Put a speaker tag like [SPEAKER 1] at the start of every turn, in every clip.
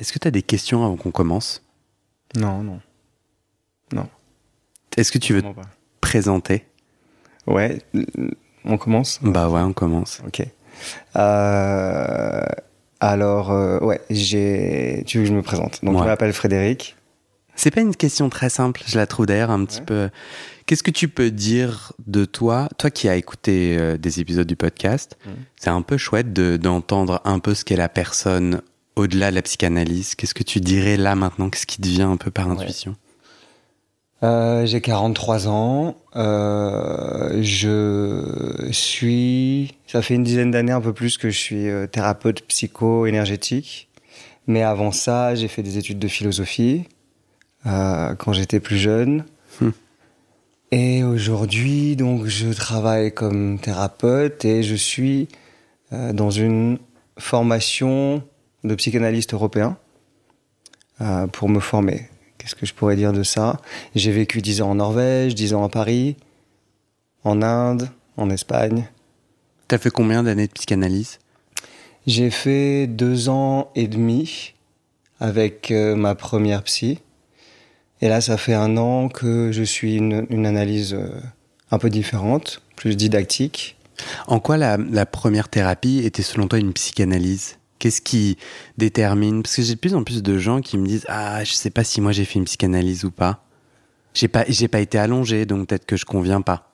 [SPEAKER 1] Est-ce que tu as des questions avant qu'on commence?
[SPEAKER 2] Non, non. Non.
[SPEAKER 1] Est-ce que tu veux te présenter?
[SPEAKER 2] Ouais, on commence?
[SPEAKER 1] Bah ouais, on commence.
[SPEAKER 2] Ok. Euh, alors, euh, ouais, j'ai. Tu veux que je me présente? Donc,
[SPEAKER 1] Ouais.
[SPEAKER 2] je m'appelle Frédéric.
[SPEAKER 1] C'est pas une question très simple, je la trouve d'ailleurs un petit
[SPEAKER 2] Ouais.
[SPEAKER 1] peu. Qu'est-ce que tu peux dire de toi, toi qui as écouté euh, des épisodes du podcast?
[SPEAKER 2] Mhm.
[SPEAKER 1] C'est un peu chouette de- d'entendre un peu ce qu'est la personne au-delà de la psychanalyse. Qu'est-ce que tu dirais là maintenant? Qu'est-ce qui te vient un peu par
[SPEAKER 2] Ouais.
[SPEAKER 1] intuition?
[SPEAKER 2] Euh, j'ai 43 ans. Euh, je suis. Ça fait une dizaine d'années, un peu plus, que je suis euh, thérapeute psycho-énergétique. Mais avant ça, j'ai fait des études de philosophie euh, quand j'étais plus jeune.
[SPEAKER 1] Hmm.
[SPEAKER 2] Et aujourd'hui, donc, je travaille comme thérapeute et je suis dans une formation de psychanalyste européen euh, pour me former. Qu'est-ce que je pourrais dire de ça? J'ai vécu 10 ans en Norvège, 10 ans à Paris, en Inde, en Espagne.
[SPEAKER 1] T'as fait combien d'années de psychanalyse?
[SPEAKER 2] J'ai fait deux ans et demi avec euh, ma première psy. Et là, ça fait un an que je suis une, une analyse euh, un peu différente, plus didactique.
[SPEAKER 1] En quoi la, la première thérapie était selon toi une psychanalyse? Qu'est-ce qui détermine? Parce que j'ai de plus en plus de gens qui me disent Ah, je sais pas si moi j'ai fait une psychanalyse ou pas. J'ai pas, j'ai pas été allongé, donc peut-être que je conviens pas.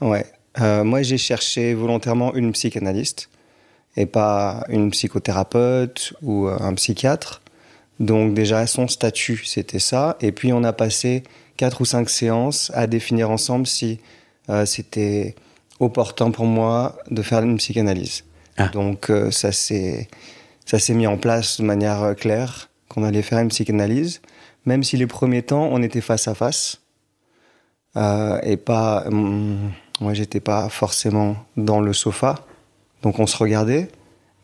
[SPEAKER 2] Ouais. Euh, moi, j'ai cherché volontairement une psychanalyste et pas une psychothérapeute ou euh, un psychiatre. Donc déjà, son statut, c'était ça. Et puis, on a passé quatre ou cinq séances à définir ensemble si euh, c'était opportun pour moi de faire une psychanalyse.
[SPEAKER 1] Ah.
[SPEAKER 2] Donc, euh, ça s'est ça s'est mis en place de manière euh, claire qu'on allait faire une psychanalyse, même si les premiers temps, on était face à face. Euh, et pas... hum, moi, j'étais pas forcément dans le sofa, donc on se regardait,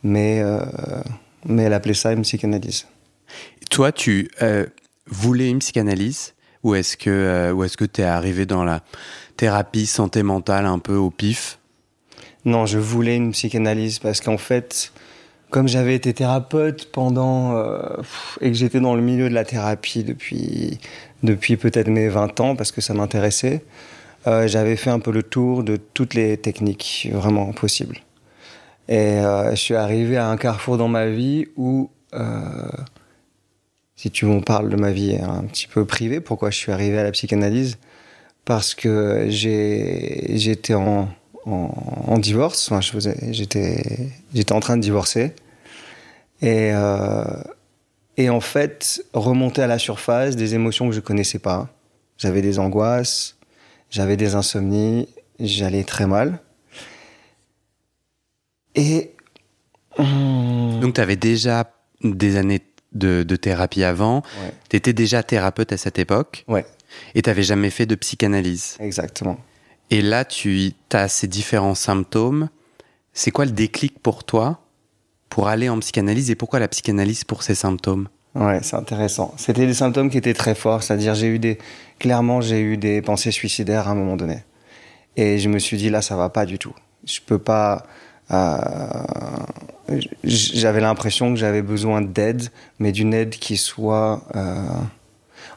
[SPEAKER 2] mais, euh, mais elle appelait ça une psychanalyse.
[SPEAKER 1] Toi, tu euh, voulais une psychanalyse ou est-ce que ou est-ce que t'es arrivé dans la thérapie santé mentale un peu au pif?
[SPEAKER 2] Non, je voulais une psychanalyse parce qu'en fait, comme j'avais été thérapeute pendant euh, et que j'étais dans le milieu de la thérapie depuis depuis peut-être mes 20 ans parce que ça m'intéressait, euh, j'avais fait un peu le tour de toutes les techniques vraiment possibles. Et euh, je suis arrivé à un carrefour dans ma vie où euh, si tu veux, on parle de ma vie un petit peu privée. Pourquoi je suis arrivé à la psychanalyse? Parce que j'ai j'étais en, en, en divorce. Enfin, j'étais j'étais en train de divorcer. Et euh, et en fait, remonter à la surface des émotions que je connaissais pas. J'avais des angoisses, j'avais des insomnies, j'allais très mal. Et
[SPEAKER 1] Donc, tu avais déjà des années de, de thérapie avant.
[SPEAKER 2] ouais,
[SPEAKER 1] Tu étais déjà thérapeute à cette époque
[SPEAKER 2] ouais,
[SPEAKER 1] et tu jamais fait de psychanalyse.
[SPEAKER 2] exactement.
[SPEAKER 1] Et là, tu as ces différents symptômes. C'est quoi le déclic pour toi pour aller en psychanalyse et pourquoi la psychanalyse pour ces symptômes?
[SPEAKER 2] Ouais, c'est intéressant. C'était des symptômes qui étaient très forts, c'est-à-dire j'ai eu des clairement j'ai eu des pensées suicidaires à un moment donné. Et je me suis dit là ça va pas du tout. Je peux pas euh, j'avais l'impression que j'avais besoin d'aide, mais d'une aide qui soit euh,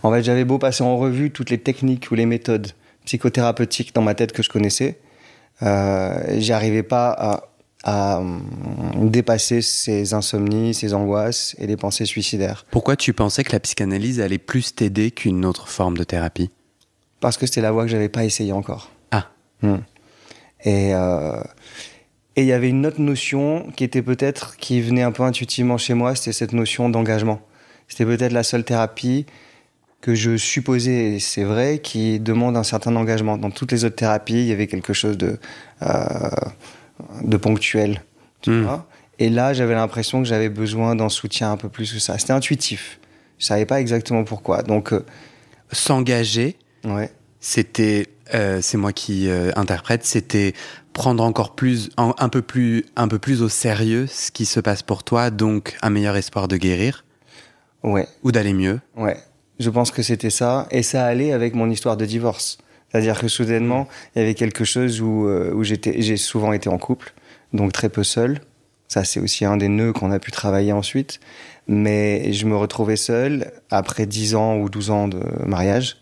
[SPEAKER 2] En fait, j'avais beau passer en revue toutes les techniques ou les méthodes psychothérapeutiques dans ma tête que je connaissais, euh, j'arrivais pas à, à hum, dépasser ces insomnies, ces angoisses et les pensées suicidaires.
[SPEAKER 1] Pourquoi tu pensais que la psychanalyse allait plus t'aider qu'une autre forme de thérapie?
[SPEAKER 2] Parce que c'était la voie que j'avais pas essayé encore.
[SPEAKER 1] Ah.
[SPEAKER 2] Hmm. Et euh, et il y avait une autre notion qui était peut-être qui venait un peu intuitivement chez moi, c'était cette notion d'engagement. C'était peut-être la seule thérapie que je supposais, c'est vrai, qui demande un certain engagement. Dans toutes les autres thérapies, il y avait quelque chose de euh, de ponctuel. Tu
[SPEAKER 1] Hmm.
[SPEAKER 2] vois et là, j'avais l'impression que j'avais besoin d'un soutien un peu plus que ça. C'était intuitif. Je savais pas exactement pourquoi. Donc, euh,
[SPEAKER 1] S'engager,
[SPEAKER 2] ouais.
[SPEAKER 1] c'était, euh, c'est moi qui euh, interprète, c'était prendre encore plus, un, un peu plus, un peu plus au sérieux ce qui se passe pour toi, donc un meilleur espoir de guérir
[SPEAKER 2] Ouais.
[SPEAKER 1] ou d'aller mieux.
[SPEAKER 2] Ouais, je pense que c'était ça. Et ça allait avec mon histoire de divorce. C'est-à-dire que soudainement, il y avait quelque chose où, euh, où j'étais, j'ai souvent été en couple, donc très peu seul. Ça, c'est aussi un des nœuds qu'on a pu travailler ensuite. Mais je me retrouvais seul après 10 ans ou 12 ans de mariage.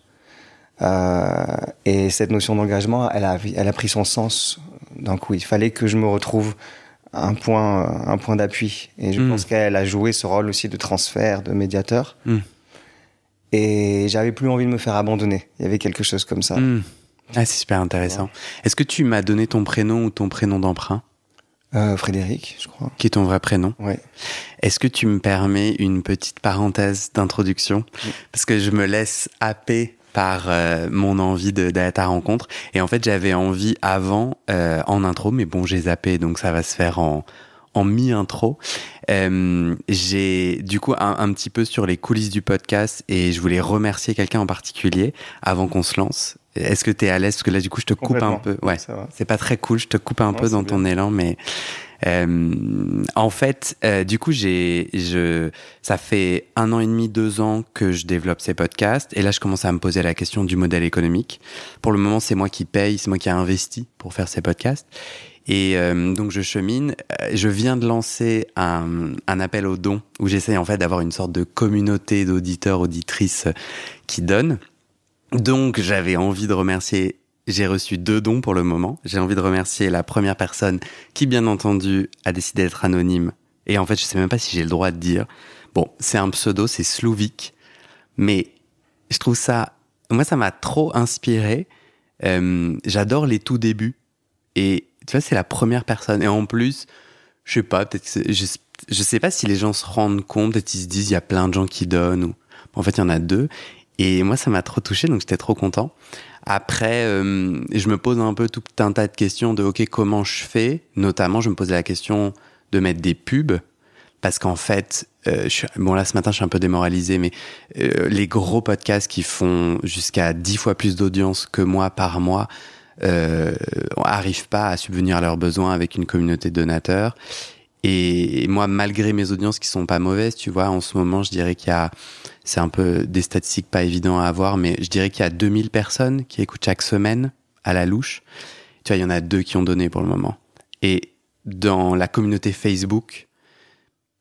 [SPEAKER 2] Euh, et cette notion d'engagement, elle a, elle a pris son sens d'un coup. Il fallait que je me retrouve un point, un point d'appui. Et je
[SPEAKER 1] Mm.
[SPEAKER 2] pense qu'elle a joué ce rôle aussi de transfert, de médiateur.
[SPEAKER 1] Mm.
[SPEAKER 2] Et j'avais plus envie de me faire abandonner. Il y avait quelque chose comme ça.
[SPEAKER 1] Hmm. Ah, c'est super intéressant. Est-ce que tu m'as donné ton prénom ou ton prénom d'emprunt,
[SPEAKER 2] Euh, Frédéric, je crois.
[SPEAKER 1] qui est ton vrai prénom
[SPEAKER 2] Ouais.
[SPEAKER 1] Est-ce que tu me permets une petite parenthèse d'introduction Parce que je me laisse happer par euh, mon envie de- à ta rencontre. Et en fait, j'avais envie avant, euh, en intro, mais bon, j'ai zappé, donc ça va se faire en, en mi-intro. Euh, j'ai du coup un, un petit peu sur les coulisses du podcast et je voulais remercier quelqu'un en particulier avant qu'on se lance. Est-ce que tu es à l'aise? Parce que là, du coup, je te coupe un peu. Ouais, c'est pas très cool, je te coupe un
[SPEAKER 2] Non,
[SPEAKER 1] peu dans
[SPEAKER 2] bien.
[SPEAKER 1] ton élan, mais euh, en fait, euh, du coup, j'ai, je, ça fait un an et demi, deux ans que je développe ces podcasts, et là, je commence à me poser la question du modèle économique. Pour le moment, c'est moi qui paye, c'est moi qui ai investi pour faire ces podcasts. Et euh, donc je chemine. Euh, Je viens de lancer un, un appel aux dons où j'essaye en fait d'avoir une sorte de communauté d'auditeurs, auditrices euh, qui donnent. Donc j'avais envie de remercier. J'ai reçu deux dons pour le moment. J'ai envie de remercier la première personne qui, bien entendu, a décidé d'être anonyme. Et en fait, je sais même pas si j'ai le droit de dire. Bon, c'est un pseudo, c'est Slouvik. Mais je trouve ça, moi, ça m'a trop inspiré. Euh, J'adore les tout débuts. Et tu vois, c'est la première personne. Et en plus, je sais pas, peut-être, je, je sais pas si les gens se rendent compte, peut-être ils se disent, il y a plein de gens qui donnent. Ou... En fait, il y en a deux. Et moi, ça m'a trop touché, donc j'étais trop content. Après, euh, je me pose un peu tout un tas de questions de, OK, comment je fais? Notamment, je me posais la question de mettre des pubs. Parce qu'en fait, euh, bon là ce matin je suis un peu démoralisé, mais euh, les gros podcasts qui font jusqu'à 10 fois plus d'audience que moi par mois euh, arrivent pas à subvenir à leurs besoins avec une communauté de donateurs. Et moi, malgré mes audiences qui sont pas mauvaises, tu vois, en ce moment, je dirais qu'il y a, c'est un peu des statistiques pas évidents à avoir, mais je dirais qu'il y a 2000 personnes qui écoutent chaque semaine à la louche. Tu vois, il y en a deux qui ont donné pour le moment. Et dans la communauté Facebook,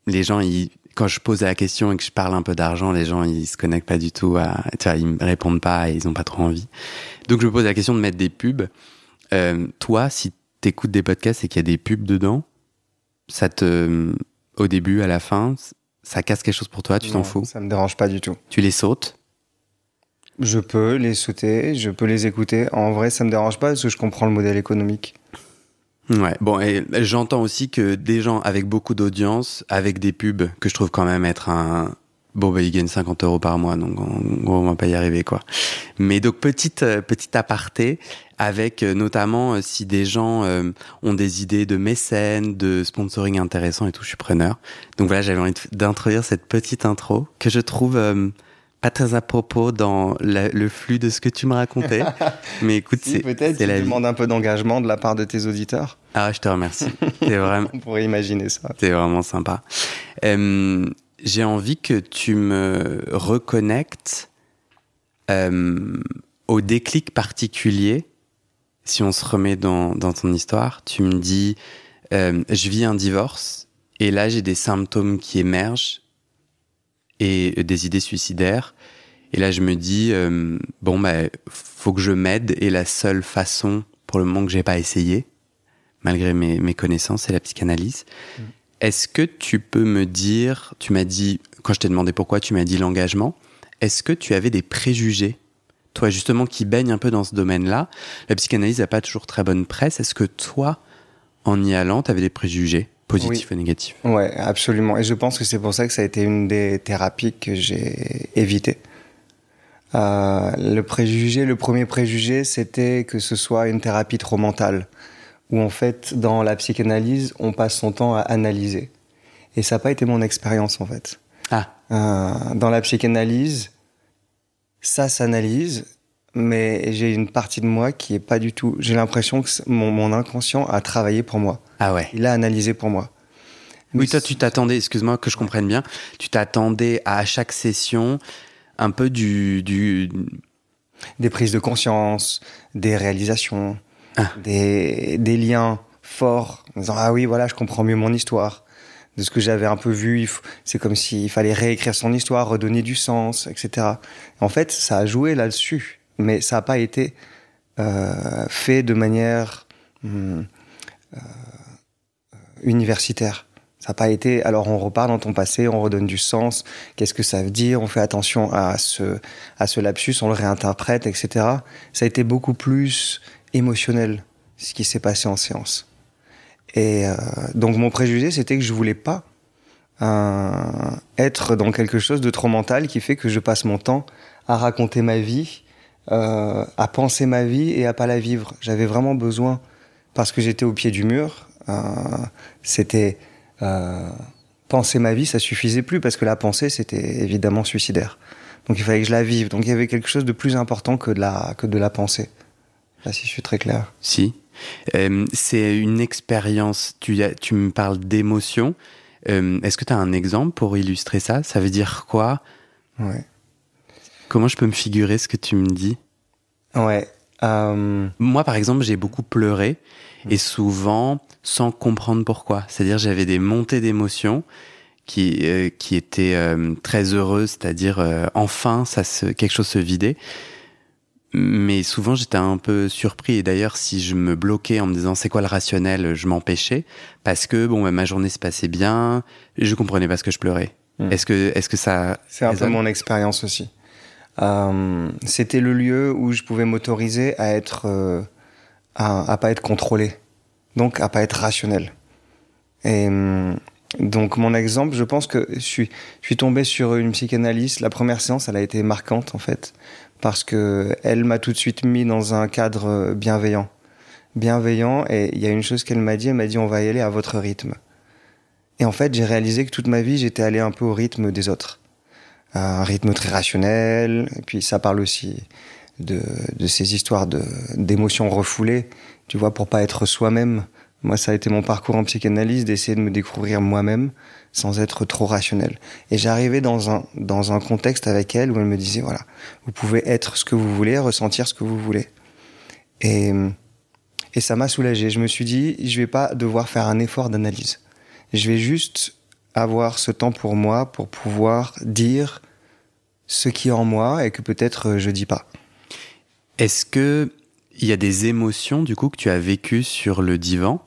[SPEAKER 1] les gens, ils, quand je pose la question et que je parle un peu d'argent, les gens, ils se connectent pas du tout à, tu vois, ils me répondent pas et ils ont pas trop envie. Donc, je me pose la question de mettre des pubs. Euh, toi, si t'écoutes des podcasts et qu'il y a des pubs dedans, ça te, au début, à la fin, ça casse quelque chose pour toi, tu t'en fous?
[SPEAKER 2] Ça me dérange pas du tout.
[SPEAKER 1] Tu les sautes?
[SPEAKER 2] Je peux les sauter, je peux les écouter. En vrai, ça me dérange pas parce que je comprends le modèle économique.
[SPEAKER 1] Ouais, bon, et j'entends aussi que des gens avec beaucoup d'audience, avec des pubs, que je trouve quand même être un. Bon, bah, ils gagnent 50 euros par mois, donc gros, on va pas y arriver, quoi. Mais donc, petite, euh, petite aparté, avec euh, notamment euh, si des gens euh, ont des idées de mécènes, de sponsoring intéressant et tout, je suis preneur. Donc voilà, j'avais envie d'introduire cette petite intro que je trouve euh, pas très à propos dans la- le flux de ce que tu me racontais. Mais écoute,
[SPEAKER 2] Si,
[SPEAKER 1] c'est
[SPEAKER 2] peut-être tu
[SPEAKER 1] la vie.
[SPEAKER 2] demandes un peu d'engagement de la part de tes auditeurs.
[SPEAKER 1] Ah, je te remercie. C'est vraiment.
[SPEAKER 2] On pourrait imaginer ça.
[SPEAKER 1] C'est vraiment sympa. Euh, J'ai envie que tu me reconnectes euh, au déclic particulier. Si on se remet dans, dans ton histoire, tu me dis, euh, je vis un divorce et là j'ai des symptômes qui émergent et des idées suicidaires. Et là, je me dis, euh, bon, bah, faut que je m'aide. Et la seule façon, pour le moment que j'ai pas essayé, malgré mes, mes connaissances, c'est la psychanalyse. Mm. Est-ce que tu peux me dire, tu m'as dit, quand je t'ai demandé pourquoi, tu m'as dit l'engagement. Est-ce que tu avais des préjugés toi justement qui baigne un peu dans ce domaine-là, la psychanalyse n'a pas toujours très bonne presse. Est-ce que toi, en y allant, tu avais des préjugés? Positifs et négatifs
[SPEAKER 2] Ouais, absolument. Et je pense que c'est pour ça que ça a été une des thérapies que j'ai évitées. Euh, le préjugé, le premier préjugé, c'était que ce soit une thérapie trop mentale, où en fait, dans la psychanalyse, on passe son temps à analyser. Et ça n'a pas été mon expérience en fait.
[SPEAKER 1] Ah.
[SPEAKER 2] Euh, dans la psychanalyse, ça s'analyse, mais j'ai une partie de moi qui est pas du tout. J'ai l'impression que mon, inconscient a travaillé pour moi.
[SPEAKER 1] Ah ouais.
[SPEAKER 2] Il a analysé pour moi.
[SPEAKER 1] oui, toi, tu t'attendais, excuse-moi que je comprenne bien, tu t'attendais à chaque session un peu du, du...
[SPEAKER 2] Des prises de conscience, des réalisations, ah. des, des liens forts, en disant Ah oui, voilà, je comprends mieux mon histoire de ce que j'avais un peu vu. C'est comme s'il fallait réécrire son histoire, redonner du sens, etc. En fait, ça a joué là-dessus, mais ça n'a pas été euh, fait de manière hum, euh, universitaire. Ça n'a pas été, alors on repart dans ton passé, on redonne du sens, qu'est-ce que ça veut dire, on fait attention à ce, à ce lapsus, on le réinterprète, etc. Ça a été beaucoup plus émotionnel, ce qui s'est passé en séance. Et euh, donc mon préjugé, c'était que je voulais pas euh, être dans quelque chose de trop mental qui fait que je passe mon temps à raconter ma vie, euh, à penser ma vie et à pas la vivre. J'avais vraiment besoin, parce que j'étais au pied du mur, euh, c'était euh, penser ma vie, ça suffisait plus parce que la pensée, c'était évidemment suicidaire. Donc il fallait que je la vive. Donc il y avait quelque chose de plus important que de la que de la pensée. Là, si je suis très clair.
[SPEAKER 1] Si, c'est une expérience, tu, tu me parles d'émotion. Est-ce que tu as un exemple pour illustrer ça? Ça veut dire quoi?
[SPEAKER 2] Ouais.
[SPEAKER 1] Comment je peux me figurer ce que tu me dis?
[SPEAKER 2] Ouais. Euh,
[SPEAKER 1] Moi, par exemple, j'ai beaucoup pleuré et souvent sans comprendre pourquoi. C'est-à-dire, j'avais des montées d'émotions qui, qui étaient très heureuses, c'est-à-dire enfin, ça se, quelque chose se vidait. Mais souvent j'étais un peu surpris. Et d'ailleurs si je me bloquais en me disant c'est quoi le rationnel je m'empêchais. Parce que bon ma journée se passait bien je comprenais pas ce que je pleurais. Hmm. est-ce que est-ce que ça
[SPEAKER 2] c'est un peu mon expérience aussi euh, c'était le lieu où je pouvais m'autoriser à être euh, à, pas être contrôlé donc à pas être rationnel et hum, donc mon exemple, je pense que je suis, je suis tombé sur une psychanalyste. La première séance, elle a été marquante en fait, parce que elle m'a tout de suite mis dans un cadre bienveillant. Bienveillant, et il y a une chose qu'elle m'a dit, elle m'a dit on va y aller à votre rythme. Et en fait, j'ai réalisé que toute ma vie, j'étais allé un peu au rythme des autres. Un rythme très rationnel, et puis ça parle aussi de, de ces histoires d'émotions refoulées, tu vois, pour pas être soi-même. Moi, ça a été mon parcours en psychanalyse d'essayer de me découvrir moi-même sans être trop rationnel. Et j'arrivais dans un, dans un contexte avec elle où elle me disait, voilà, vous pouvez être ce que vous voulez, ressentir ce que vous voulez. Et, et ça m'a soulagé. Je me suis dit, je vais pas devoir faire un effort d'analyse. Je vais juste avoir ce temps pour moi pour pouvoir dire ce qui est en moi et que peut-être je dis pas.
[SPEAKER 1] Est-ce que il y a des émotions du coup que tu as vécues sur le divan?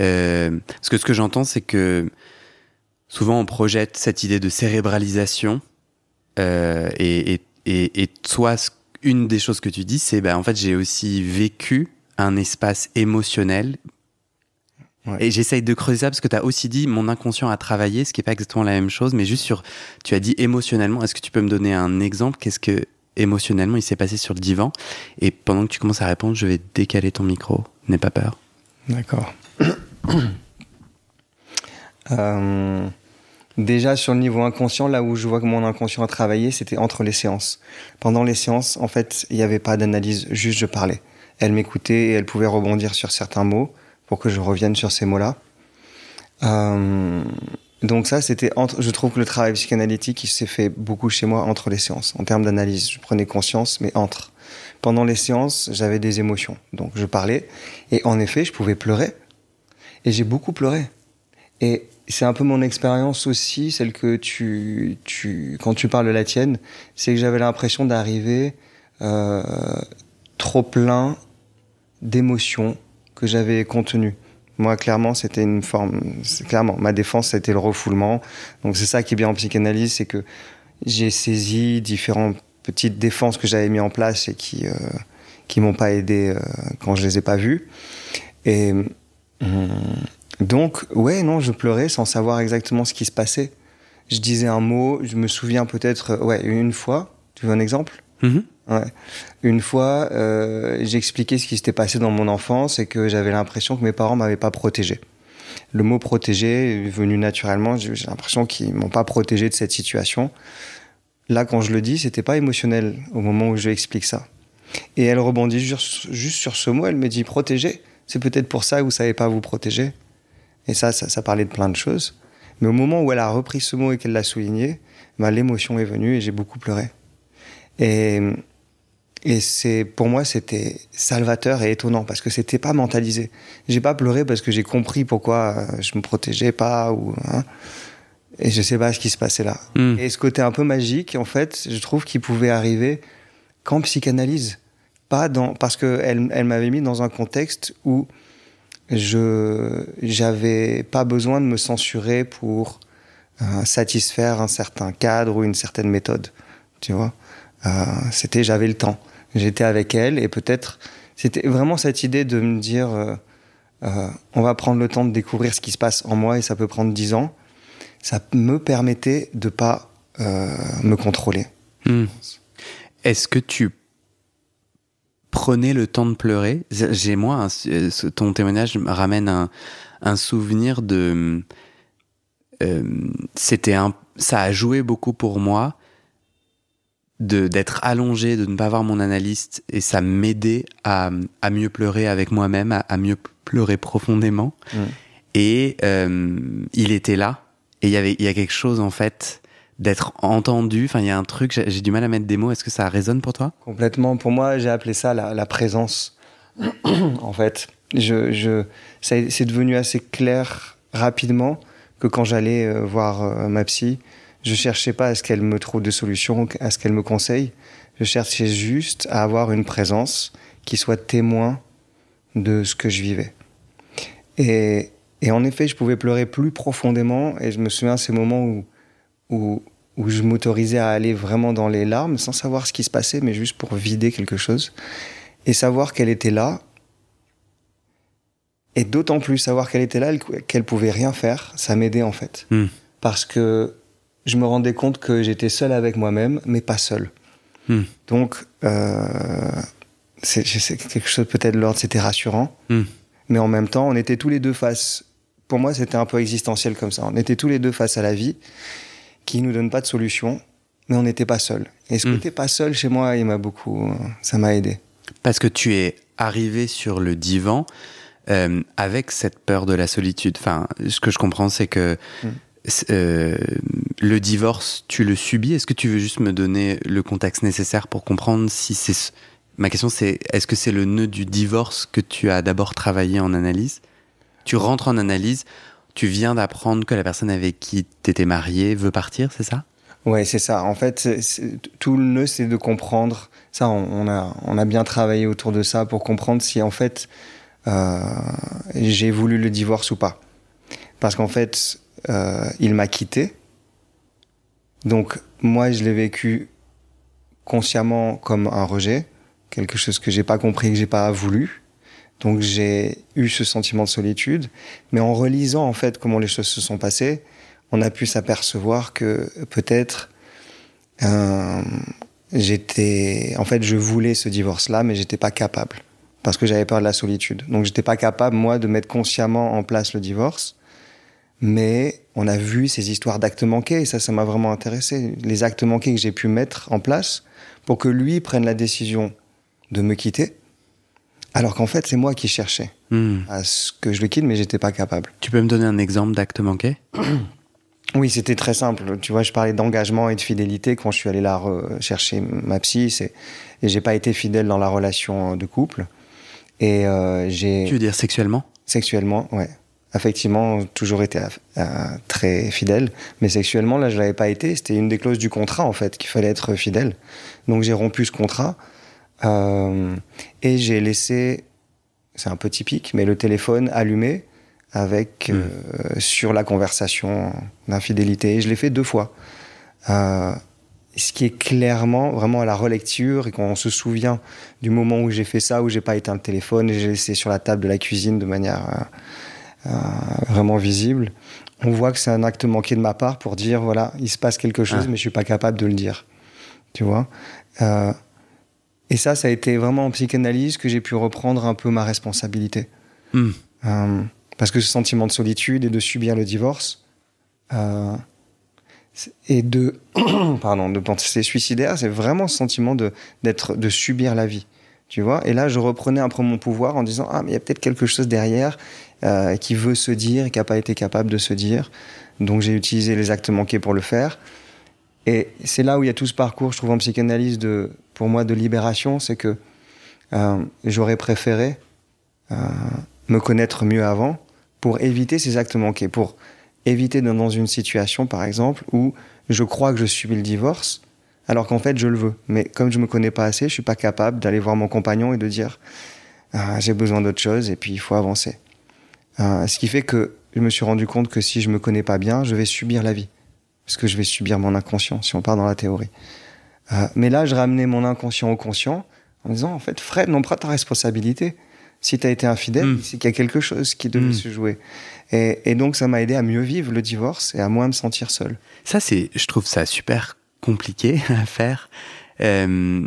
[SPEAKER 1] Euh, Parce que ce que j'entends, c'est que souvent on projette cette idée de cérébralisation euh, et, et, et, et, toi, une des choses que tu dis, c'est ben en fait j'ai aussi vécu un espace émotionnel. Ouais. Et j'essaye de creuser ça parce que tu as aussi dit mon inconscient a travaillé, ce qui n'est pas exactement la même chose, mais juste sur, tu as dit émotionnellement. Est-ce que tu peux me donner un exemple? Qu'est-ce que émotionnellement il s'est passé sur le divan? Et pendant que tu commences à répondre, je vais décaler ton micro. N'aie pas peur.
[SPEAKER 2] D'accord. euh, Déjà sur le niveau inconscient, là où je vois que mon inconscient a travaillé, c'était entre les séances. Pendant les séances, en fait, il n'y avait pas d'analyse, juste je parlais. Elle m'écoutait et elle pouvait rebondir sur certains mots pour que je revienne sur ces mots-là. Euh, donc ça, c'était entre. Je trouve que le travail psychanalytique, il s'est fait beaucoup chez moi entre les séances, en termes d'analyse. Je prenais conscience, mais entre. Pendant les séances, j'avais des émotions, donc je parlais et en effet, je pouvais pleurer. Et j'ai beaucoup pleuré. Et c'est un peu mon expérience aussi, celle que tu, tu, quand tu parles de la tienne, c'est que j'avais l'impression d'arriver euh, trop plein d'émotions que j'avais contenues. Moi, clairement, c'était une forme. Clairement, ma défense, c'était le refoulement. Donc, c'est ça qui est bien en psychanalyse, c'est que j'ai saisi différentes petites défenses que j'avais mis en place et qui euh, qui m'ont pas aidé euh, quand je les ai pas vues. Et hum, donc, ouais, non, je pleurais sans savoir exactement ce qui se passait. Je disais un mot, je me souviens peut-être, ouais, une fois. Tu veux un exemple?
[SPEAKER 1] Mhm.
[SPEAKER 2] Ouais. Une fois, euh, j'ai expliqué ce qui s'était passé dans mon enfance et que j'avais l'impression que mes parents m'avaient pas protégé. Le mot protégé est venu naturellement. J'ai l'impression qu'ils m'ont pas protégé de cette situation. Là, quand je le dis, c'était pas émotionnel au moment où je explique ça. Et elle rebondit juste, juste sur ce mot. Elle me dit protéger. C'est peut-être pour ça que vous savez pas vous protéger. Et ça, ça, ça parlait de plein de choses. Mais au moment où elle a repris ce mot et qu'elle l'a souligné, bah, l'émotion est venue et j'ai beaucoup pleuré. Et, et c'est pour moi c'était salvateur et étonnant parce que c'était pas mentalisé. J'ai pas pleuré parce que j'ai compris pourquoi euh, je me protégeais pas ou hein, et je sais pas ce qui se passait là.
[SPEAKER 1] Mm.
[SPEAKER 2] Et ce côté un peu magique en fait, je trouve qu'il pouvait arriver qu'en psychanalyse, pas dans parce que elle, elle m'avait mis dans un contexte où je j'avais pas besoin de me censurer pour euh, satisfaire un certain cadre ou une certaine méthode, tu vois. Euh, c'était j'avais le temps. J'étais avec elle et peut-être c'était vraiment cette idée de me dire euh, euh, on va prendre le temps de découvrir ce qui se passe en moi et ça peut prendre dix ans. Ça me permettait de pas euh, me contrôler.
[SPEAKER 1] Hmm. Est-ce que tu prenais le temps de pleurer? J'ai moi, un- euh, ton témoignage me ramène un, un souvenir de. euh, C'était un, ça a joué beaucoup pour moi d'être allongé, de ne pas voir mon analyste, et ça m'aidait à, à mieux pleurer avec moi-même, à, à mieux pleurer profondément. Et euh, il était là, et il y avait, il y a quelque chose en fait d'être entendu. Enfin, il y a un truc, j'ai du mal à mettre des mots. Est-ce que ça résonne pour toi?
[SPEAKER 2] Complètement. Pour moi, j'ai appelé ça la, la présence. en fait, je, je, ça- c'est devenu assez clair rapidement que quand j'allais euh, voir euh, ma psy, je cherchais pas à ce qu'elle me trouve de solutions, à ce qu'elle me conseille. Je cherchais juste à avoir une présence qui soit témoin de ce que je vivais. Et, et en effet, je pouvais pleurer plus profondément. Et je me souviens ces moments où, où, où je m'autorisais à aller vraiment dans les larmes sans savoir ce qui se passait, mais juste pour vider quelque chose. Et savoir qu'elle était là. Et d'autant plus savoir qu'elle était là, elle- qu'elle pouvait rien faire, ça m'aidait en fait.
[SPEAKER 1] Hmm.
[SPEAKER 2] Parce que je me rendais compte que j'étais seul avec moi-même, mais pas seul.
[SPEAKER 1] Hmm.
[SPEAKER 2] Donc, euh, c'est quelque chose peut-être l'ordre, c'était rassurant.
[SPEAKER 1] Hmm.
[SPEAKER 2] Mais en même temps, on était tous les deux face. Pour moi, c'était un peu existentiel comme ça. On était tous les deux face à la vie, qui nous donne pas de solution, mais on n'était pas seul. Et ce
[SPEAKER 1] Mm.
[SPEAKER 2] côté pas seul chez moi, il m'a beaucoup, ça m'a aidé.
[SPEAKER 1] Parce que tu es arrivé sur le divan euh, avec cette peur de la solitude. Enfin, ce que je comprends, c'est que
[SPEAKER 2] Mm.
[SPEAKER 1] c'est, euh, le divorce, tu le subis? Est-ce que tu veux juste me donner le contexte nécessaire pour comprendre si c'est... ce- Ma question, c'est est-ce que c'est le nœud du divorce que tu as d'abord travaillé en analyse? Tu rentres en analyse, tu viens d'apprendre que la personne avec qui tu étais marié veut partir, c'est ça?
[SPEAKER 2] Ouais, c'est ça. En fait, tout le nœud, c'est de comprendre. Ça, on, a, on a bien travaillé autour de ça pour comprendre si, en fait, euh, j'ai voulu le divorce ou pas. Parce qu'en fait, il m'a quitté. Donc, moi, je l'ai vécu consciemment comme un rejet, quelque chose que j'ai pas compris, que j'ai pas voulu. Donc, j'ai eu ce sentiment de solitude. Mais en relisant, en fait, comment les choses se sont passées, on a pu s'apercevoir que peut-être euh, j'étais, en fait, je voulais ce divorce-là, mais j'étais pas capable parce que j'avais peur de la solitude. Donc, j'étais pas capable moi de mettre consciemment en place le divorce. Mais on a vu ces histoires d'actes manqués et ça, ça m'a vraiment intéressé. Les actes manqués que j'ai pu mettre en place pour que lui prenne la décision de me quitter, alors qu'en fait, c'est moi qui cherchais
[SPEAKER 1] Hmm.
[SPEAKER 2] à ce que je le quitte, mais j'étais pas capable.
[SPEAKER 1] Tu peux me donner un exemple d'acte manqué
[SPEAKER 2] Oui, c'était très simple. Tu vois, je parlais d'engagement et de fidélité quand je suis allé là chercher ma psy. Et j'ai pas été fidèle dans la relation de couple. Et euh, j'ai
[SPEAKER 1] Tu veux dire sexuellement?
[SPEAKER 2] Sexuellement, ouais, effectivement toujours été euh, très fidèle, mais sexuellement là je l'avais pas été. C'était une des clauses du contrat en fait qu'il fallait être fidèle. Donc j'ai rompu ce contrat euh, et j'ai laissé, c'est un peu typique, mais le téléphone allumé avec euh, sur la conversation d'infidélité. Je l'ai fait deux fois. Euh, ce qui est clairement vraiment à la relecture et quand on se souvient du moment où j'ai fait ça, où j'ai pas éteint le téléphone et j'ai laissé sur la table de la cuisine de manière euh, vraiment visible, on voit que c'est un acte manqué de ma part pour dire voilà, il se passe quelque chose, mais je suis pas capable de le dire. Tu vois? Euh, Et ça, ça a été vraiment en psychanalyse que j'ai pu reprendre un peu ma responsabilité.
[SPEAKER 1] Hmm.
[SPEAKER 2] Euh, parce que ce sentiment de solitude et de subir le divorce et de pardon de penser suicidaire, c'est vraiment ce sentiment de d'être de subir la vie, tu vois? Et là, je reprenais un peu mon pouvoir en disant ah mais il y a peut-être quelque chose derrière euh, qui veut se dire et qui n'a pas été capable de se dire. Donc j'ai utilisé les actes manqués pour le faire. Et c'est là où il y a tout ce parcours, je trouve en psychanalyse de pour moi de libération, c'est que euh, j'aurais préféré euh, me connaître mieux avant pour éviter ces actes manqués, pour éviter d'être dans une situation, par exemple, où je crois que je subis le divorce, alors qu'en fait, je le veux. Mais comme je me connais pas assez, je suis pas capable d'aller voir mon compagnon et de dire ah, j'ai besoin d'autre chose et puis il faut avancer. Euh, ce qui fait que je me suis rendu compte que si je me connais pas bien, je vais subir la vie. Parce que je vais subir mon inconscient, si on part dans la théorie. Euh, mais là, je ramenais mon inconscient au conscient en disant, en fait, Fred, non pas ta responsabilité si tu as été infidèle, hmm. c'est qu'il y a quelque chose qui devait hmm. se jouer. Et, donc, ça m'a aidé à mieux vivre le divorce et à moins me sentir seul.
[SPEAKER 1] Ça, c'est, je trouve ça super compliqué à faire. Euh,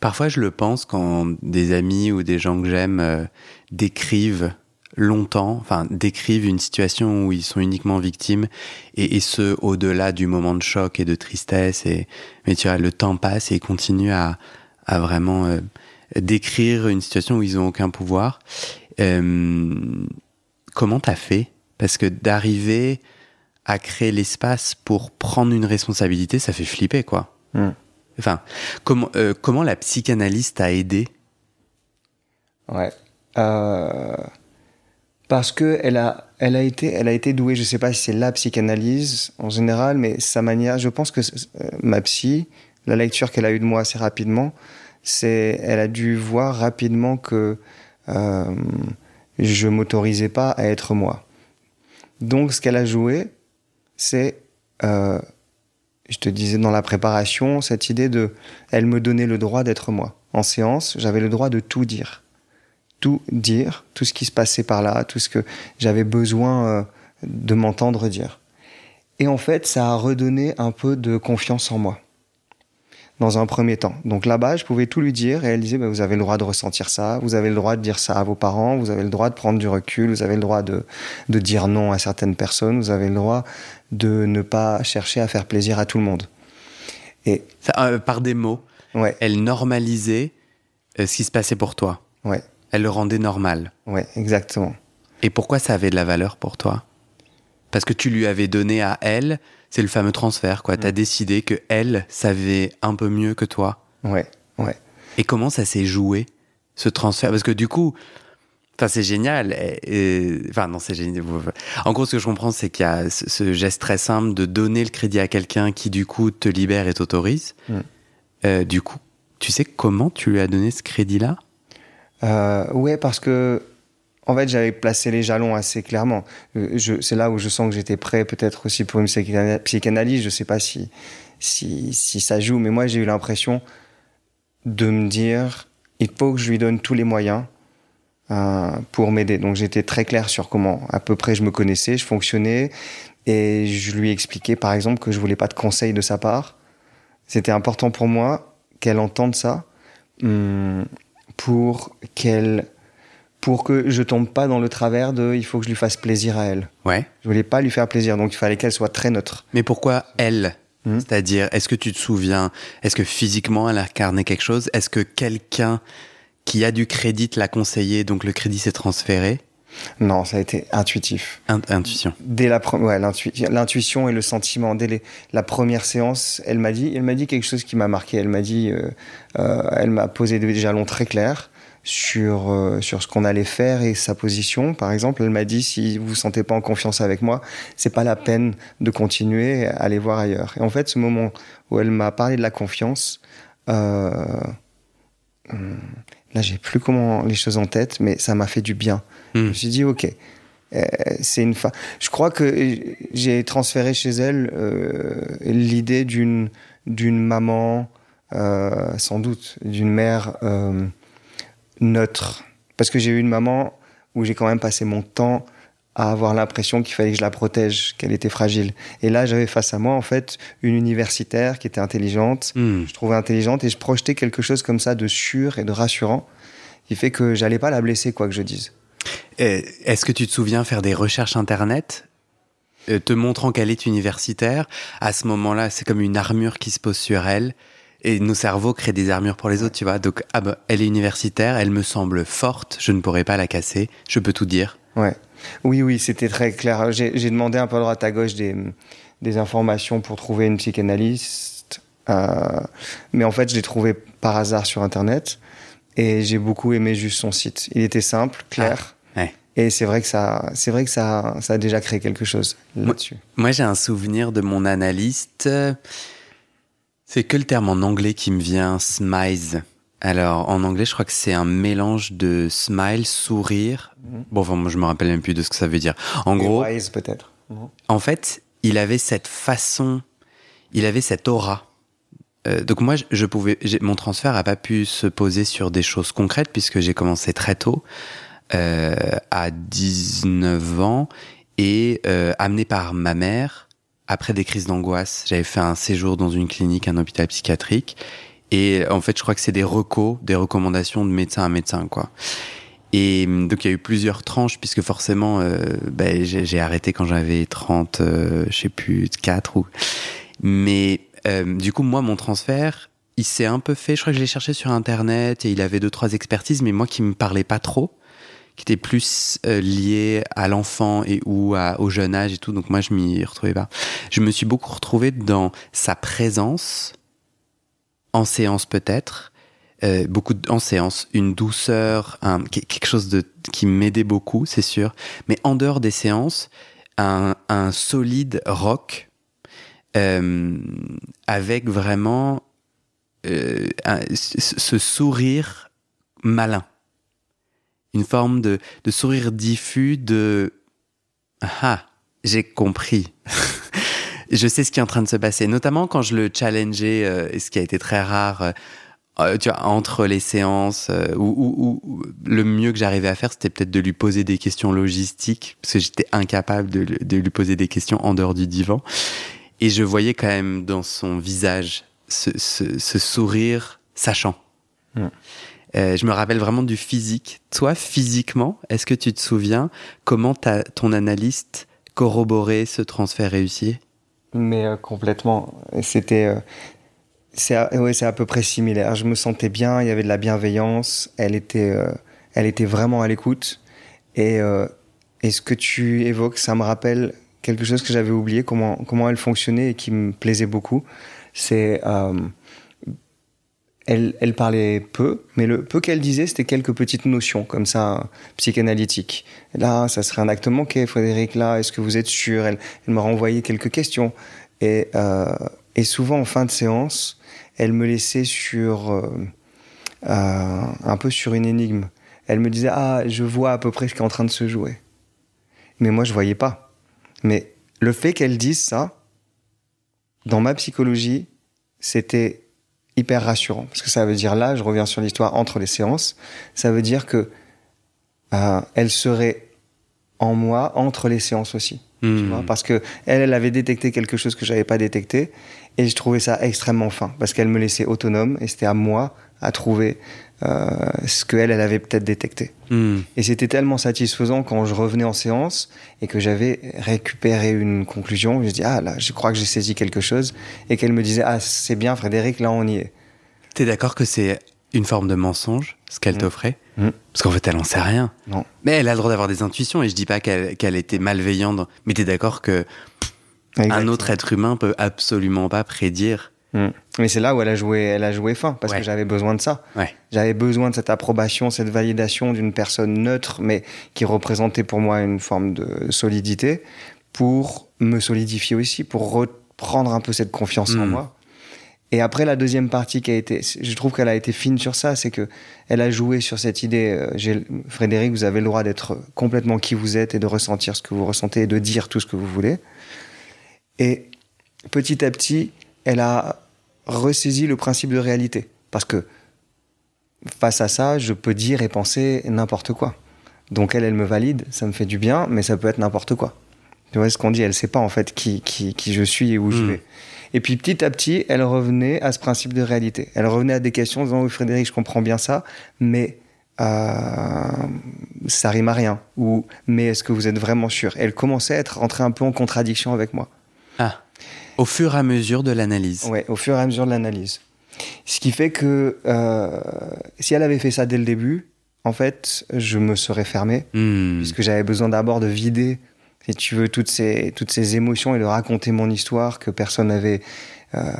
[SPEAKER 1] parfois, je le pense quand des amis ou des gens que j'aime euh, décrivent longtemps, enfin décrivent une situation où ils sont uniquement victimes et, et ce au-delà du moment de choc et de tristesse. Et mais tu vois, le temps passe et ils continuent à, à vraiment euh, décrire une situation où ils ont aucun pouvoir. Euh, comment t'as fait? Parce que d'arriver à créer l'espace pour prendre une responsabilité, ça fait flipper, quoi. Hmm. Enfin, comment, euh, comment la psychanalyse t'a aidé?
[SPEAKER 2] Ouais. Euh, parce que elle a, elle a été, elle a été douée. Je sais pas si c'est la psychanalyse en général, mais sa manière. Je pense que euh, ma psy, la lecture qu'elle a eue de moi assez rapidement, c'est, elle a dû voir rapidement que euh, je m'autorisais pas à être moi. Donc, ce qu'elle a joué, c'est, euh, je te disais dans la préparation, cette idée de, elle me donnait le droit d'être moi. En séance, j'avais le droit de tout dire, tout dire, tout ce qui se passait par là, tout ce que j'avais besoin euh, de m'entendre dire. Et en fait, ça a redonné un peu de confiance en moi dans un premier temps. Donc là-bas, je pouvais tout lui dire et elle disait, bah, vous avez le droit de ressentir ça, vous avez le droit de dire ça à vos parents, vous avez le droit de prendre du recul, vous avez le droit de, de dire non à certaines personnes, vous avez le droit de ne pas chercher à faire plaisir à tout le monde.
[SPEAKER 1] Et euh, par des mots,
[SPEAKER 2] ouais.
[SPEAKER 1] elle normalisait euh, ce qui se passait pour toi.
[SPEAKER 2] Ouais.
[SPEAKER 1] Elle le rendait normal.
[SPEAKER 2] Ouais, exactement.
[SPEAKER 1] Et pourquoi ça avait de la valeur pour toi? Parce que tu lui avais donné à elle c'est le fameux transfert, quoi. T'as mm. décidé que elle savait un peu mieux que toi.
[SPEAKER 2] Ouais, ouais.
[SPEAKER 1] Et comment ça s'est joué, ce transfert? Parce que du coup, enfin, c'est génial. enfin, non, c'est génial. En gros, ce que je comprends, c'est qu'il y a ce geste très simple de donner le crédit à quelqu'un qui, du coup, te libère et t'autorise. Mm. Euh, du coup, tu sais comment tu lui as donné ce crédit-là?
[SPEAKER 2] Euh, Ouais, parce que en fait, j'avais placé les jalons assez clairement. Euh, c'est là où je sens que j'étais prêt, peut-être aussi pour une psychanalyse. Je sais pas si, si, si ça joue, mais moi, j'ai eu l'impression de me dire, il faut que je lui donne tous les moyens euh, pour m'aider. Donc, j'étais très clair sur comment, à peu près, je me connaissais, je fonctionnais, et je lui expliquais, par exemple, que je voulais pas de conseils de sa part. C'était important pour moi qu'elle entende ça, hum, pour qu'elle pour que je tombe pas dans le travers de il faut que je lui fasse plaisir à elle.
[SPEAKER 1] Ouais.
[SPEAKER 2] Je voulais pas lui faire plaisir, donc il fallait qu'elle soit très neutre.
[SPEAKER 1] Mais pourquoi elle? Hmm? C'est-à-dire, est-ce que tu te souviens, est-ce que physiquement elle a incarné quelque chose? Est-ce que quelqu'un qui a du crédit l'a conseillé, donc le crédit s'est transféré?
[SPEAKER 2] Non, ça a été intuitif.
[SPEAKER 1] intuition.
[SPEAKER 2] Dès la ouais, l'intuition et le sentiment. Dès la première séance, elle m'a dit, elle m'a dit quelque chose qui m'a marqué. Elle m'a dit, euh, euh, elle m'a posé des jalons très clairs sur, euh, sur ce qu'on allait faire et sa position. Par exemple, elle m'a dit si vous vous sentez pas en confiance avec moi, c'est pas la peine de continuer, à aller voir ailleurs. Et en fait, ce moment où elle m'a parlé de la confiance, hum, là, j'ai plus comment les choses en tête, mais ça m'a fait du bien.
[SPEAKER 1] Hmm.
[SPEAKER 2] Je me suis dit, ok, euh, c'est une fa... Je crois que j'ai transféré chez elle euh, l'idée d'une d'une maman, euh, sans doute, d'une mère euh, neutre. Parce que j'ai eu une maman où j'ai quand même passé mon temps à avoir l'impression qu'il fallait que je la protège, qu'elle était fragile. Et là, j'avais face à moi, en fait, une universitaire qui était intelligente.
[SPEAKER 1] Hmm.
[SPEAKER 2] Je trouvais intelligente et je projetais quelque chose comme ça de sûr et de rassurant, qui fait que j'allais pas la blesser, quoi que je dise.
[SPEAKER 1] Est-ce que tu te souviens faire des recherches internet euh, te montrant qu'elle est universitaire? À ce moment-là, c'est comme une armure qui se pose sur elle. Et nos cerveaux créent des armures pour les autres, tu vois. Donc, ah bah, elle est universitaire, elle me semble forte, je ne pourrais pas la casser, je peux tout dire.
[SPEAKER 2] Ouais. Oui, oui, c'était très clair. J'ai demandé un peu à droite à gauche des, des informations pour trouver une psychanalyste. Euh, mais en fait, je l'ai trouvé par hasard sur Internet. Et j'ai beaucoup aimé juste son site. Il était simple, clair.
[SPEAKER 1] Ah, ouais.
[SPEAKER 2] Et c'est vrai que ça, c'est vrai que ça, ça a déjà créé quelque chose là-dessus.
[SPEAKER 1] Moi, j'ai un souvenir de mon analyste. C'est que le terme en anglais qui me vient, smize. Alors, en anglais, je crois que c'est un mélange de smile, sourire.
[SPEAKER 2] Mhm.
[SPEAKER 1] Bon, enfin, moi, je me rappelle même plus de ce que ça veut dire. En
[SPEAKER 2] Et
[SPEAKER 1] gros,
[SPEAKER 2] Wise, peut-être. Non
[SPEAKER 1] en fait, il avait cette façon, il avait cette aura. Euh, donc moi, je- pouvais, mon transfert a pas pu se poser sur des choses concrètes puisque j'ai commencé très tôt, euh, à 19 ans, et euh, amené par ma mère après des crises d'angoisse. J'avais fait un séjour dans une clinique, un hôpital psychiatrique, et en fait, je crois que c'est des recos, des recommandations de médecin à médecin, quoi. Et hum, donc il y a eu plusieurs tranches puisque forcément ben, j'ai arrêté quand j'avais 30, euh, je sais plus, 4 ou... Mais euh, du coup moi mon transfert, il s'est un peu fait, je crois que je l'ai cherché sur internet et il avait deux trois expertises mais moi qui me parlait pas trop, qui était plus euh, lié à l'enfant et ou au jeune âge et tout donc moi je m'y retrouvais pas. Je me suis beaucoup retrouvé dans sa présence en séance peut-être euh, beaucoup de- en séance, une douceur, un, que- quelque chose de, qui m'aidait beaucoup, c'est sûr. Mais en dehors des séances, un, un solide rock euh, avec vraiment euh, ce sourire malin. Une forme de, de sourire diffus de Ah, j'ai compris. je sais ce qui est en train de se passer, notamment quand je le challengeais, euh, ce qui a été très rare. euh, euh, tu vois, entre les séances, euh, où, où- où le mieux que j'arrivais à faire, c'était peut-être de lui poser des questions logistiques, parce que j'étais incapable de, de lui poser des questions en dehors du divan. Et je voyais quand même dans son visage ce, ce- ce sourire sachant.
[SPEAKER 2] Mm.
[SPEAKER 1] Euh, je me rappelle vraiment du physique. Toi, physiquement, est-ce que tu te souviens comment ton analyste corroborait ce transfert réussi?
[SPEAKER 2] Mais euh, complètement. C'était. euh, c'est à, peu près similaire. Je me sentais bien, il y avait de la bienveillance, elle était, euh, elle était vraiment à l'écoute. Et, et ce que tu évoques, ça me rappelle quelque chose que j'avais oublié, comment, comment elle fonctionnait et qui me plaisait beaucoup? C'est. Elle, elle parlait peu, mais le peu qu'elle disait, c'était quelques petites notions comme ça, psychanalytiques. Là, ça serait un acte manqué, Frédéric. Là, est-ce que vous êtes sûr? Elle, elle me renvoyait quelques questions. Et, euh, et souvent, en fin de séance, elle me laissait sur euh, euh, un peu sur une énigme. Elle me disait ah je vois à peu près ce qui est en train de se jouer. Mais moi je voyais pas. Mais le fait qu'elle dise ça, dans ma psychologie, c'était hyper rassurant parce que ça veut dire là, je reviens sur l'histoire entre les séances, ça veut dire que euh, elle serait en moi entre les séances aussi. tu
[SPEAKER 1] Hmm.
[SPEAKER 2] vois, parce que elle, elle avait détecté quelque chose que j'avais pas détecté et je trouvais ça extrêmement fin parce qu'elle me laissait autonome et c'était à moi à trouver ce que elle, avait peut-être détecté.
[SPEAKER 1] Hmm.
[SPEAKER 2] Et c'était tellement satisfaisant quand je revenais en séance et que j'avais récupéré une conclusion. Je dis ah là, je crois que j'ai saisi quelque chose et qu'elle me disait ah c'est bien Frédéric, là on y est.
[SPEAKER 1] T'es d'accord que c'est une forme de mensonge, ce qu'elle
[SPEAKER 2] Mm.
[SPEAKER 1] t'offrait
[SPEAKER 2] Mm.
[SPEAKER 1] Parce qu'en fait, elle en sait rien.
[SPEAKER 2] Non.
[SPEAKER 1] Mais elle a le droit d'avoir des intuitions, et je dis pas qu'elle qu'elle était malveillante. Mais t'es d'accord que un autre être humain peut absolument pas prédire
[SPEAKER 2] Mm. Mais c'est là où elle a joué, elle a joué fin, parce que j'avais besoin de ça. J'avais besoin de cette approbation, cette validation d'une personne neutre, mais qui représentait pour moi une forme de solidité, pour me solidifier aussi, pour reprendre un peu cette confiance en mm. moi. Et après la deuxième partie qui a été, je trouve qu'elle a été fine sur ça, c'est que elle a joué sur cette idée. Euh, Frédéric, vous avez le droit d'être complètement qui vous êtes et de ressentir ce que vous ressentez et de dire tout ce que vous voulez. Et petit à petit, elle a ressaisi le principe de réalité. Parce que face à ça, je peux dire et penser n'importe quoi. Donc elle, elle me valide, ça me fait du bien, mais ça peut être n'importe quoi. Tu vois ce qu'on dit, elle sait pas en fait qui, qui, qui je suis et où je hmm. vais. Et puis petit à petit, elle revenait à ce principe de réalité. Elle revenait à des questions en disant oui Frédéric, je comprends bien ça, mais euh, ça rime à rien. Ou mais est-ce que vous êtes vraiment sûr? Elle commençait à être rentrée un peu en contradiction avec moi.
[SPEAKER 1] Au fur et à mesure de l'analyse.
[SPEAKER 2] Ouais, au fur et à mesure de l'analyse. Ce qui fait que euh, si elle avait fait ça dès le début, en fait, je me serais fermé, hmm. puisque j'avais besoin d'abord de vider, si tu veux, toutes ces, toutes ces émotions et de raconter mon histoire que personne n'avait. Euh,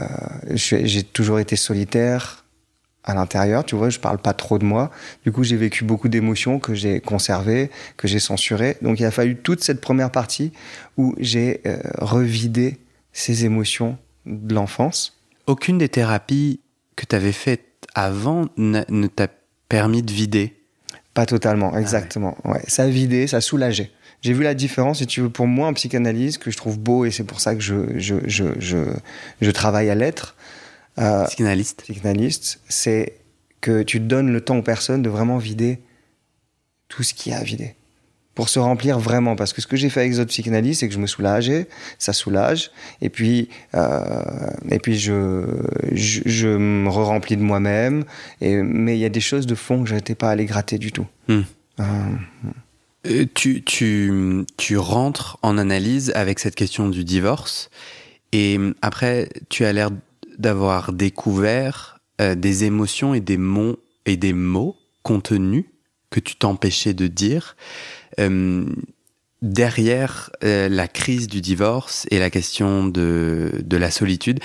[SPEAKER 2] j'ai toujours été solitaire à l'intérieur, tu vois, je parle pas trop de moi. Du coup, j'ai vécu beaucoup d'émotions que j'ai conservées, que j'ai censurées. Donc, il a fallu toute cette première partie où j'ai euh, revidé ces émotions de l'enfance.
[SPEAKER 1] Aucune des thérapies que tu avais faites avant ne t'a permis de vider?
[SPEAKER 2] Pas totalement, ah exactement. ouais. Ça vidait, ça soulageait. J'ai vu la différence, si tu veux, pour moi en psychanalyse, que je trouve beau, et c'est pour ça que je, je, je, je, je travaille à l'être.
[SPEAKER 1] Euh, psychanalyste.
[SPEAKER 2] Psychanalyste, c'est que tu donnes le temps aux personnes de vraiment vider tout ce qu'il y a à vider pour se remplir vraiment. Parce que ce que j'ai fait avec les autres psychanalystes, c'est que je me soulageais, ça soulage, et puis, euh, et puis je, je, me re-remplis de moi-même. Mais il y a des choses de fond que je n'étais pas allé gratter du tout.
[SPEAKER 1] Hmm. Euh, euh, tu, tu, tu rentres en analyse avec cette question du divorce, et après, tu as l'air d'avoir découvert des émotions et des mots, et des mots contenus que tu t'empêchais de dire. Euh, derrière euh, la crise du divorce et la question de, la solitude,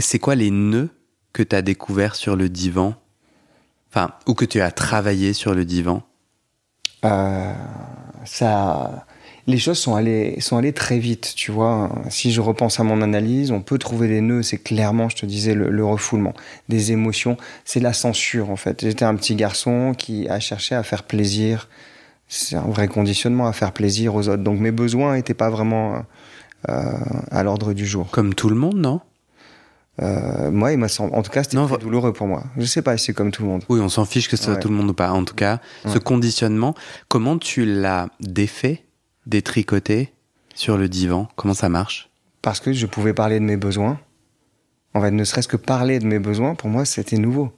[SPEAKER 1] c'est quoi les nœuds que tu as découverts sur le divan? Enfin, ou que tu as travaillé sur le divan?
[SPEAKER 2] Euh, ça, les choses sont allées, sont allées très vite, tu vois. Si je repense à mon analyse, on peut trouver des nœuds. C'est clairement, je te disais, le, le refoulement des émotions. C'est la censure, en fait. J'étais un petit garçon qui a cherché à faire plaisir c'est un vrai conditionnement à faire plaisir aux autres. Donc mes besoins n'étaient pas vraiment euh, à l'ordre du jour.
[SPEAKER 1] Comme tout le monde, non?
[SPEAKER 2] Euh, moi, il m'a en tout cas, c'était douloureux pour moi. Je sais pas si c'est comme tout le monde.
[SPEAKER 1] Oui, on s'en fiche que ce soit tout le monde ou pas. En tout cas, ce conditionnement, comment tu l'as défait, détricoté sur le divan? Comment ça marche?
[SPEAKER 2] Parce que je pouvais parler de mes besoins. En fait, ne serait-ce que parler de mes besoins, pour moi, c'était nouveau.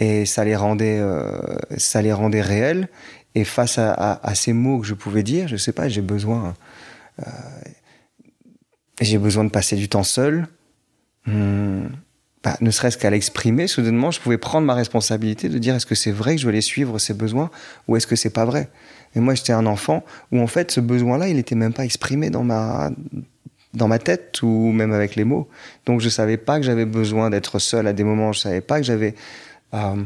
[SPEAKER 2] Et ça les rendait, euh, ça les rendait réels. Et face à, ces mots que je pouvais dire, je sais pas, j'ai besoin, euh, j'ai besoin de passer du temps seul. Hmm, bah, ne serait-ce qu'à l'exprimer, soudainement, je pouvais prendre ma responsabilité de dire est-ce que c'est vrai que je vais suivre ces besoins ou est-ce que c'est pas vrai? Et moi, j'étais un enfant où en fait, ce besoin-là, il n'était même pas exprimé dans ma dans ma tête ou même avec les mots. Donc, je savais pas que j'avais besoin d'être seul à des moments. Je savais pas que j'avais euh,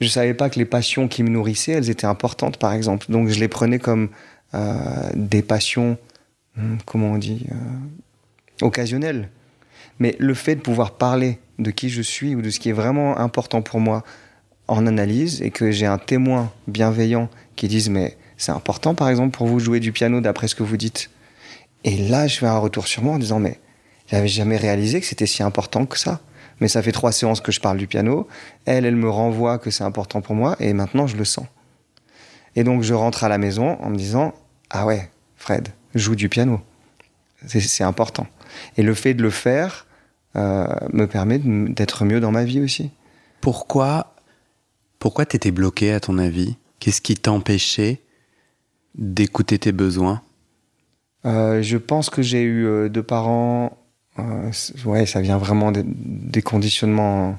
[SPEAKER 2] je savais pas que les passions qui me nourrissaient, elles étaient importantes, par exemple. Donc je les prenais comme euh, des passions, hmm, comment on dit, euh, occasionnelles. Mais le fait de pouvoir parler de qui je suis ou de ce qui est vraiment important pour moi en analyse et que j'ai un témoin bienveillant qui dise mais c'est important par exemple pour vous jouer du piano d'après ce que vous dites. Et là je fais un retour sur moi en disant mais j'avais jamais réalisé que c'était si important que ça mais ça fait trois séances que je parle du piano. Elle, elle me renvoie que c'est important pour moi, et maintenant je le sens. Et donc je rentre à la maison en me disant ah ouais, Fred, joue du piano, c'est important. Et le fait de le faire euh, me permet d'être mieux dans ma vie aussi.
[SPEAKER 1] Pourquoi, pourquoi t'étais bloqué à ton avis? Qu'est-ce qui t'empêchait d'écouter tes besoins?
[SPEAKER 2] Euh, Je pense que j'ai eu euh, deux parents euh, ouais, ça vient vraiment des, conditionnements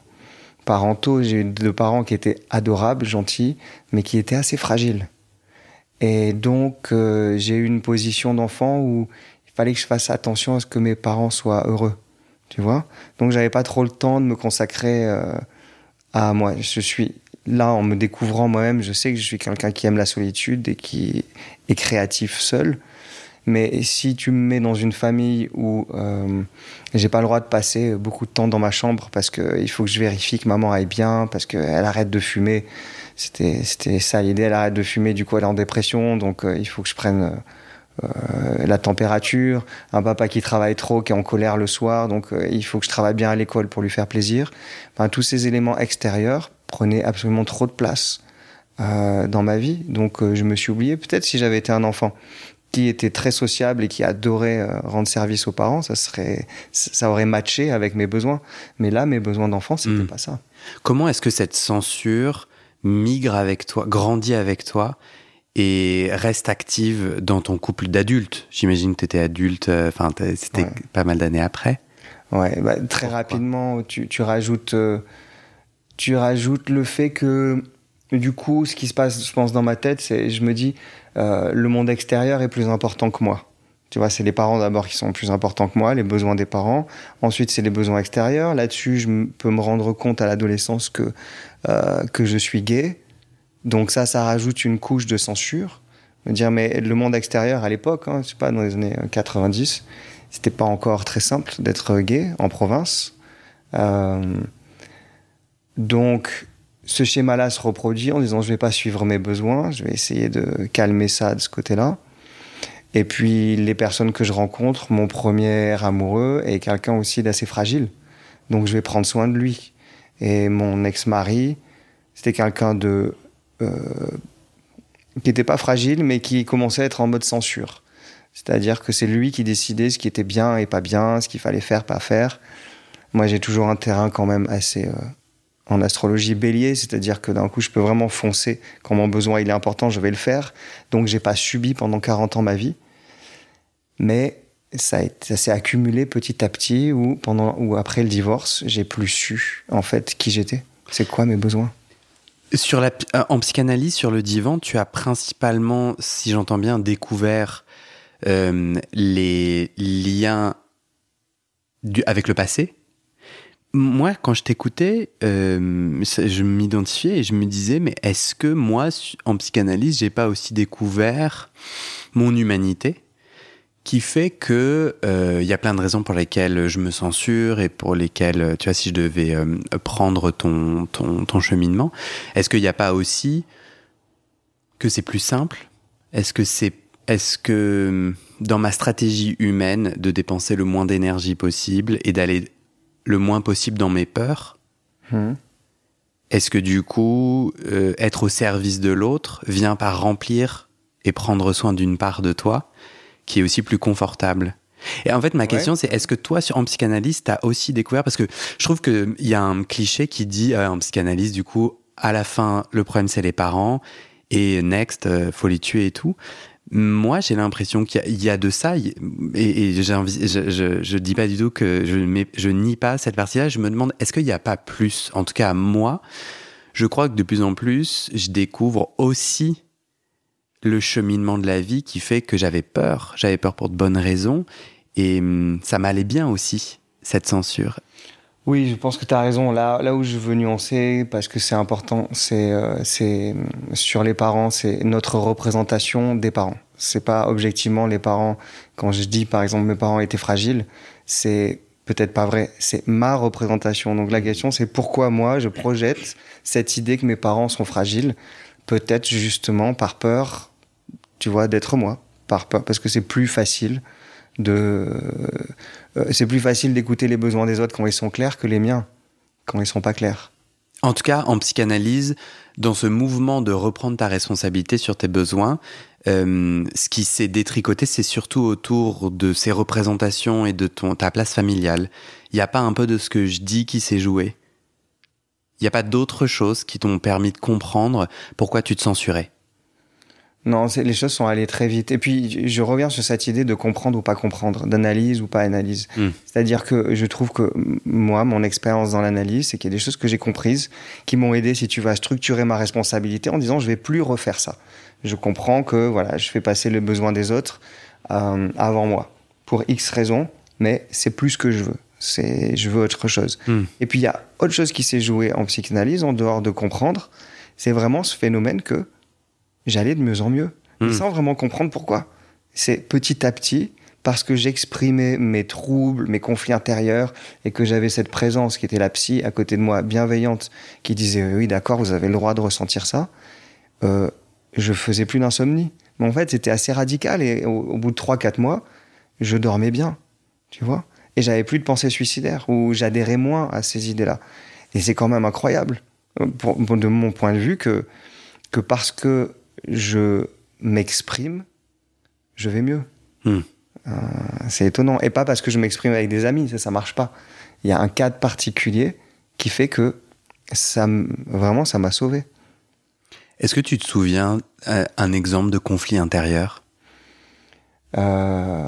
[SPEAKER 2] parentaux. J'ai eu deux parents qui étaient adorables, gentils, mais qui étaient assez fragiles. Et donc, j'ai eu une position d'enfant où il fallait que je fasse attention à ce que mes parents soient heureux. tu vois. Donc j'avais pas trop le temps de me consacrer euh, à moi. Je suis là en me découvrant moi-même, je sais que je suis quelqu'un qui aime la solitude et qui est créatif seul. Mais si tu me mets dans une famille où euh, j'ai pas le droit de passer beaucoup de temps dans ma chambre parce qu'il faut que je vérifie que maman aille bien, parce qu'elle arrête de fumer, c'était ça l'idée, elle arrête de fumer, du coup elle est en dépression, donc euh, il faut que je prenne euh, la température, un papa qui travaille trop, qui est en colère le soir, donc euh, il faut que je travaille bien à l'école pour lui faire plaisir. Enfin, tous ces éléments extérieurs prenaient absolument trop de place euh, dans ma vie, donc je me suis oublié. Peut-être si j'avais été un enfant qui était très sociable et qui adorait rendre service aux parents, ça serait, ça aurait matché avec mes besoins. Mais là, mes besoins d'enfant, c'était hmm. pas ça.
[SPEAKER 1] Comment est-ce que cette censure migre avec toi, grandit avec toi et reste active dans ton couple d'adulte. J'imagine que tu étais adulte, euh, enfin, c'était pas mal d'années après.
[SPEAKER 2] Ouais, bah, très rapidement, tu, tu rajoutes, euh, tu rajoutes le fait que, du coup, ce qui se passe, je pense, dans ma tête, c'est, je me dis, euh, le monde extérieur est plus important que moi. Tu vois, c'est les parents d'abord qui sont plus importants que moi, les besoins des parents. Ensuite, c'est les besoins extérieurs. Là-dessus, je peux me rendre compte à l'adolescence que, que je suis gay donc ça, ça rajoute une couche de censure. Me dire, mais le monde extérieur à l'époque, hein, sais pas, dans les années 90, c'était pas encore très simple d'être gay en province. Euh, donc ce schéma-là se reproduit en disant, je vais pas suivre mes besoins, je vais essayer de calmer ça de ce côté-là. Et puis les personnes que je rencontre, mon premier amoureux est quelqu'un aussi d'assez fragile. Donc je vais prendre soin de lui. Et mon ex-mari, c'était quelqu'un de euh, qui n'était pas fragile, mais qui commençait à être en mode censure. C'est-à-dire que c'est lui qui décidait ce qui était bien et pas bien, ce qu'il fallait faire, pas faire. Moi, j'ai toujours un terrain quand même assez euh, en astrologie bélier, c'est-à-dire que d'un coup, je peux vraiment foncer. Quand mon besoin il est important, je vais le faire. Donc, j'ai pas subi pendant 40 ans ma vie. Mais ça, ça s'est accumulé petit à petit ou pendant ou après le divorce, j'ai plus su en fait qui j'étais. C'est quoi mes besoins?
[SPEAKER 1] Sur la, euh, en psychanalyse, sur le divan, tu as principalement, si j'entends bien, découvert euh, les liens avec le passé? Moi, quand je t'écoutais, euh, je m'identifiais et je me disais, mais est-ce que moi, en psychanalyse, j'ai pas aussi découvert mon humanité qui fait que il euh, y a plein de raisons pour lesquelles je me censure et pour lesquelles, tu vois, si je devais euh, prendre ton, ton, ton cheminement, est-ce qu'il n'y a pas aussi que c'est plus simple? Est-ce que c'est est-ce que dans ma stratégie humaine de dépenser le moins d'énergie possible et d'aller le moins possible dans mes peurs, hmm. est-ce que du coup, euh, être au service de l'autre vient par remplir et prendre soin d'une part de toi qui est aussi plus confortable? Et en fait, ma question, c'est est-ce que toi, en psychanalyse, tu as aussi découvert, parce que je trouve qu'il y a un cliché qui dit euh, en psychanalyse, du coup, à la fin, le problème, c'est les parents, et next, euh, faut les tuer et tout. Moi, j'ai l'impression qu'il y, a de ça, et, je, je, je, dis pas du tout que je, je nie pas cette partie-là. Je me demande, est-ce qu'il n'y a pas plus? En tout cas, moi, je crois que de plus en plus, je découvre aussi le cheminement de la vie qui fait que j'avais peur. J'avais peur pour de bonnes raisons. Et hum, ça m'allait bien aussi, cette censure.
[SPEAKER 2] Oui, je pense que tu as raison. Là, là où je veux nuancer, parce que c'est important, c'est euh, sur les parents, c'est notre représentation des parents. C'est pas objectivement les parents. Quand je dis, par exemple, mes parents étaient fragiles, c'est peut-être pas vrai. C'est ma représentation. Donc la question, c'est pourquoi moi, je projette cette idée que mes parents sont fragiles. Peut-être justement par peur tu vois, d'être moi, par, parce que c'est plus facile de, euh, c'est plus facile d'écouter les besoins des autres quand ils sont clairs que les miens quand ils sont pas clairs.
[SPEAKER 1] En tout cas, en psychanalyse, dans ce mouvement de reprendre ta responsabilité sur tes besoins, euh, ce qui s'est détricoté, c'est surtout autour de ces représentations et de ta place familiale. Il n'y a pas un peu de ce que je dis qui s'est joué? Il n'y a pas d'autres choses qui t'ont permis de comprendre pourquoi tu te censurais?
[SPEAKER 2] Non, les choses sont allées très vite. Et puis, je reviens sur cette idée de comprendre ou pas comprendre, d'analyse ou pas analyse. Hmm. C'est-à-dire que je trouve que moi, mon expérience dans l'analyse, c'est qu'il y a des choses que j'ai comprises qui m'ont aidé, si tu vas, structurer ma responsabilité en disant je vais plus refaire ça. Je comprends que voilà, je fais passer le besoin des autres euh, avant moi pour X raisons, mais c'est plus ce que je veux. C'est, je veux autre chose.
[SPEAKER 1] Hmm.
[SPEAKER 2] Et puis il y a autre chose qui s'est joué en psychanalyse, en dehors de comprendre, c'est vraiment ce phénomène que j'allais de mieux en mieux, mais
[SPEAKER 1] Hmm.
[SPEAKER 2] sans vraiment comprendre pourquoi. C'est petit à petit, parce que j'exprimais mes troubles, mes conflits intérieurs, et que j'avais cette présence qui était la psy à côté de moi, bienveillante, qui disait oui d'accord, vous avez le droit de ressentir ça. Euh, je faisais plus d'insomnie. Mais en fait, c'était assez radical, et au, au bout de 3-4 mois, je dormais bien, tu vois. Et j'avais plus de pensées suicidaires, ou j'adhérais moins à ces idées-là. Et c'est quand même incroyable, euh, pour- pour- de mon point de vue, que, que parce que je m'exprime, je vais mieux.
[SPEAKER 1] Hmm.
[SPEAKER 2] Euh, c'est étonnant. Et pas parce que je m'exprime avec des amis, ça, ça marche pas. Il y a un cadre particulier qui fait que ça, vraiment, ça m'a sauvé.
[SPEAKER 1] Est-ce que tu te souviens euh, un exemple de conflit intérieur?
[SPEAKER 2] Euh,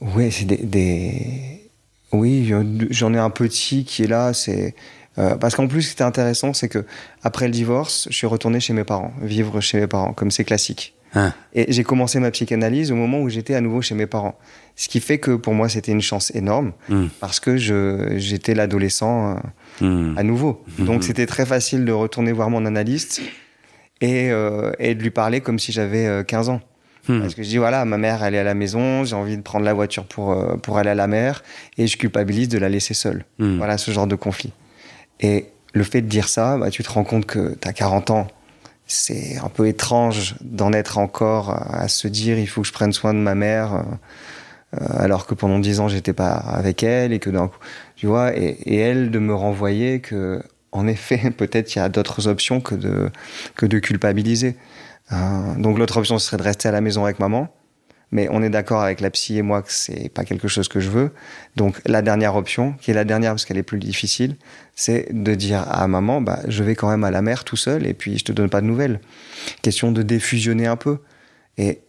[SPEAKER 2] ouais, c'est des, des- Oui, j'en ai un petit qui est là. C'est euh, parce qu'en plus, ce qui était intéressant, c'est que après le divorce, je suis retourné chez mes parents, vivre chez mes parents, comme c'est classique.
[SPEAKER 1] Hein
[SPEAKER 2] Et j'ai commencé ma psychanalyse au moment où j'étais à nouveau chez mes parents. Ce qui fait que pour moi, c'était une chance énorme
[SPEAKER 1] Hmm.
[SPEAKER 2] parce que j'étais l'adolescent euh,
[SPEAKER 1] Hmm.
[SPEAKER 2] à nouveau.
[SPEAKER 1] Mhm.
[SPEAKER 2] Donc c'était très facile de retourner voir mon analyste et, euh, et de lui parler comme si j'avais euh, 15 ans.
[SPEAKER 1] Hmm.
[SPEAKER 2] Parce que je dis, voilà, ma mère, elle est à la maison, j'ai envie de prendre la voiture pour, pour aller à la mer, et je culpabilise de la laisser seule.
[SPEAKER 1] Hmm.
[SPEAKER 2] Voilà, ce genre de conflit. Et le fait de dire ça, bah, tu te rends compte que tu as 40 ans. C'est un peu étrange d'en être encore à se dire, il faut que je prenne soin de ma mère, euh, alors que pendant 10 ans, j'étais pas avec elle, et que d'un coup, tu vois, et, et elle de me renvoyer que, en effet, peut-être il y a d'autres options que de, que de culpabiliser. Euh, donc l'autre option serait de rester à la maison avec maman, mais on est d'accord avec la psy et moi que c'est pas quelque chose que je veux. Donc la dernière option, qui est la dernière parce qu'elle est plus difficile, c'est de dire à maman, bah je vais quand même à la mer tout seul et puis je te donne pas de nouvelles. Question de défusionner un peu. Et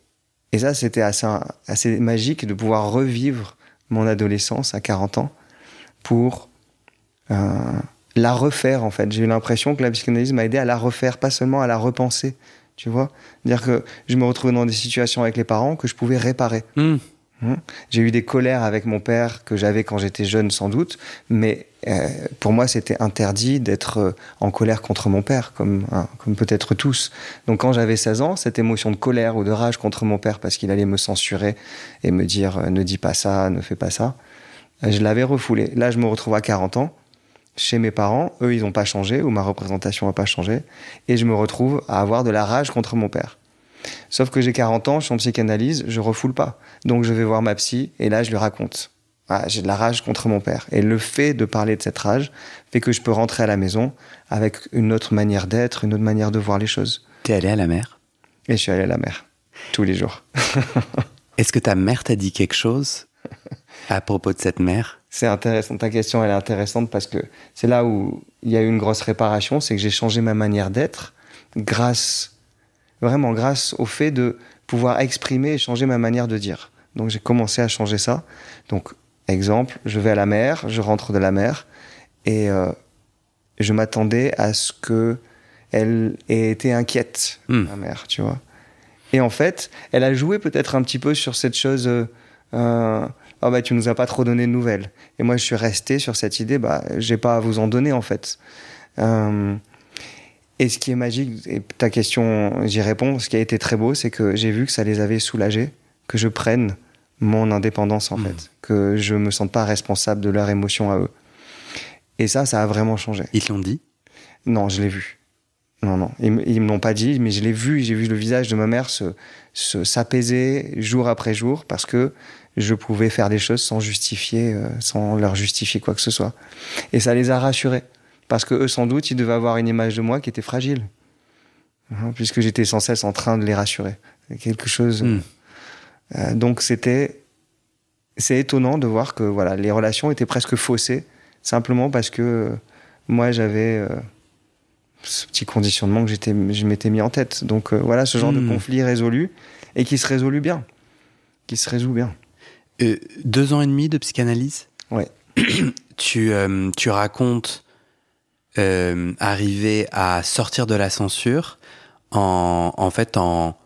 [SPEAKER 2] ça c'était assez assez magique de pouvoir revivre mon adolescence à 40 ans pour euh, la refaire en fait. J'ai eu l'impression que la psychanalyse m'a aidé à la refaire, pas seulement à la repenser. Tu vois Dire que je me retrouvais dans des situations avec les parents que je pouvais réparer.
[SPEAKER 1] Hmm.
[SPEAKER 2] Hein J'ai eu des colères avec mon père que j'avais quand j'étais jeune sans doute, mais euh, pour moi c'était interdit d'être euh, en colère contre mon père, comme, hein, comme peut-être tous. Donc quand j'avais 16 ans, cette émotion de colère ou de rage contre mon père parce qu'il allait me censurer et me dire euh, ne dis pas ça, ne fais pas ça, je l'avais refoulé. Là je me retrouve à 40 ans chez mes parents, eux ils n'ont pas changé ou ma représentation n'a pas changé, et je me retrouve à avoir de la rage contre mon père. Sauf que j'ai 40 ans, je suis en psychanalyse, je refoule pas. Donc je vais voir ma psy et là je lui raconte. Ah, j'ai de la rage contre mon père. Et le fait de parler de cette rage fait que je peux rentrer à la maison avec une autre manière d'être, une autre manière de voir les choses.
[SPEAKER 1] T'es allé à la mer?
[SPEAKER 2] Et je suis allé à la mer tous les jours.
[SPEAKER 1] Est-ce que ta mère t'a dit quelque chose à propos de cette mer?
[SPEAKER 2] C'est intéressant, ta question elle est intéressante parce que c'est là où il y a eu une grosse réparation, c'est que j'ai changé ma manière d'être grâce, vraiment grâce au fait de pouvoir exprimer et changer ma manière de dire. Donc j'ai commencé à changer ça. Donc exemple, je vais à la mer, je rentre de la mer et euh, je m'attendais à ce que elle ait été inquiète,
[SPEAKER 1] Hmm.
[SPEAKER 2] ma mère, tu vois. Et en fait, elle a joué peut-être un petit peu sur cette chose. Euh, ah bah tu nous as pas trop donné de nouvelles. Et moi je suis resté sur cette idée, bah j'ai pas à vous en donner en fait. Euh, et ce qui est magique, et ta question j'y réponds, ce qui a été très beau, c'est que j'ai vu que ça les avait soulagés, que je prenne mon indépendance en
[SPEAKER 1] Mhm.
[SPEAKER 2] fait, que je me sente pas responsable de leurs émotions à eux. Et ça, ça a vraiment changé.
[SPEAKER 1] Ils te l'ont dit?
[SPEAKER 2] Non, je l'ai vu. Non, non, ils, ils me l'ont pas dit, mais je l'ai vu, j'ai vu le visage de ma mère se- s'apaiser jour après jour parce que je pouvais faire des choses sans justifier, euh, sans leur justifier quoi que ce soit. Et ça les a rassurés parce que eux, sans doute, ils devaient avoir une image de moi qui était fragile, Hein, puisque j'étais sans cesse en train de les rassurer. Quelque chose.
[SPEAKER 1] Hmm.
[SPEAKER 2] Euh, donc c'était, c'est étonnant de voir que voilà, les relations étaient presque faussées simplement parce que euh, moi j'avais euh, ce petit conditionnement que j'étais, je m'étais mis en tête. Donc euh, voilà, ce genre
[SPEAKER 1] Hmm.
[SPEAKER 2] de conflit résolu et qui se résout bien, qui se résout bien.
[SPEAKER 1] Euh, Deux ans et demi de psychanalyse
[SPEAKER 2] Ouais.
[SPEAKER 1] tu, euh, tu racontes euh, arriver à sortir de la censure en, en fait en,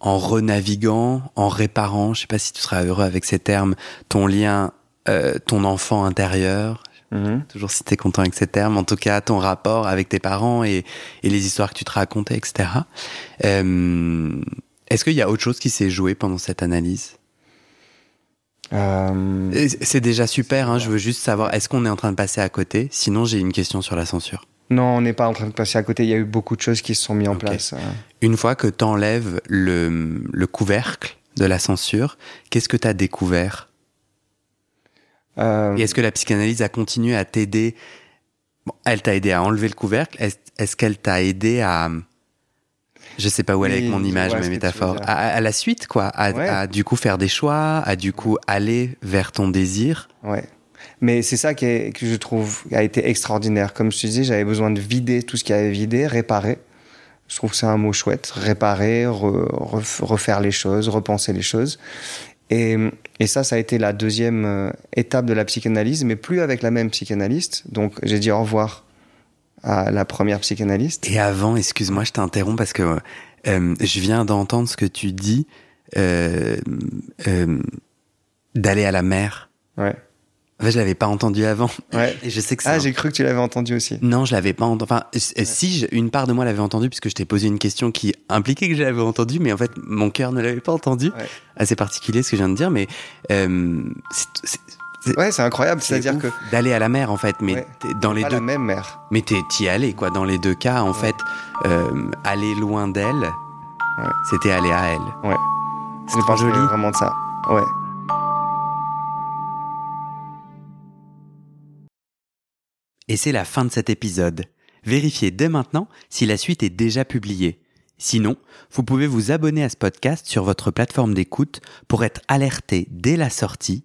[SPEAKER 1] en renaviguant, en réparant, je sais pas si tu seras heureux avec ces termes, ton lien euh, ton enfant intérieur,
[SPEAKER 2] Mhm.
[SPEAKER 1] toujours si tu es content avec ces termes, en tout cas ton rapport avec tes parents et, et les histoires que tu te racontais, etc. Euh, Est-ce qu'il y a autre chose qui s'est joué pendant cette analyse?
[SPEAKER 2] Euh,
[SPEAKER 1] C'est déjà super, hein, je veux juste savoir, est-ce qu'on est en train de passer à côté? Sinon, j'ai une question sur la censure.
[SPEAKER 2] non, on n'est pas en train de passer à côté. Il y a eu beaucoup de choses qui se sont mises en place. euh.
[SPEAKER 1] Une fois que tu enlèves le, le couvercle de la censure, qu'est-ce que tu as découvert?
[SPEAKER 2] Euh,
[SPEAKER 1] Et est-ce que la psychanalyse a continué à t'aider? Bon, Elle t'a aidé à enlever le couvercle. Est-ce est-ce qu'elle t'a aidé à. Je sais pas où aller avec mon image, ma métaphore. À, à la suite, quoi. À,
[SPEAKER 2] Ouais.
[SPEAKER 1] à du coup faire des choix, à du coup aller vers ton désir.
[SPEAKER 2] Ouais. Mais c'est ça qui est, que je trouve a été extraordinaire. Comme je te disais, j'avais besoin de vider tout ce qui avait vidé, réparer. Je trouve que c'est un mot chouette. Réparer, re- ref- refaire les choses, repenser les choses. Et, et ça, ça a été la deuxième euh, étape de la psychanalyse, mais plus avec la même psychanalyste. Donc j'ai dit au revoir à la première psychanalyste.
[SPEAKER 1] Et avant, excuse-moi, je t'interromps parce que euh, je viens d'entendre ce que tu dis euh, euh, d'aller à la mer.
[SPEAKER 2] Ouais.
[SPEAKER 1] En fait, je l'avais pas entendu avant.
[SPEAKER 2] Ouais.
[SPEAKER 1] Et je sais que c'est
[SPEAKER 2] Ah, j'ai cru que tu l'avais entendu aussi.
[SPEAKER 1] Non, je l'avais pas entendu. Enfin, s- si je- une part de moi l'avait entendu, puisque je t'ai posé une question qui impliquait que je l'avais entendu, mais en fait, mon cœur ne l'avait pas entendu.
[SPEAKER 2] Ouais.
[SPEAKER 1] Assez particulier ce que je viens de dire, mais euh,
[SPEAKER 2] Ouais, c'est incroyable.
[SPEAKER 1] c'est
[SPEAKER 2] C'est-à-dire que
[SPEAKER 1] d'aller à la mer, en fait, mais
[SPEAKER 2] Ouais.
[SPEAKER 1] dans les
[SPEAKER 2] pas
[SPEAKER 1] deux,
[SPEAKER 2] la même mère.
[SPEAKER 1] mais t'es t'y allé, quoi. Dans les deux cas, en
[SPEAKER 2] Ouais.
[SPEAKER 1] fait, euh, aller loin d'elle, c'était aller à elle.
[SPEAKER 2] Ouais.
[SPEAKER 1] C'est
[SPEAKER 2] que
[SPEAKER 1] joli.
[SPEAKER 2] vraiment de ça. Ouais.
[SPEAKER 1] Et c'est la fin de cet épisode. Vérifiez dès maintenant si la suite est déjà publiée. Sinon, vous pouvez vous abonner à ce podcast sur votre plateforme d'écoute pour être alerté dès la sortie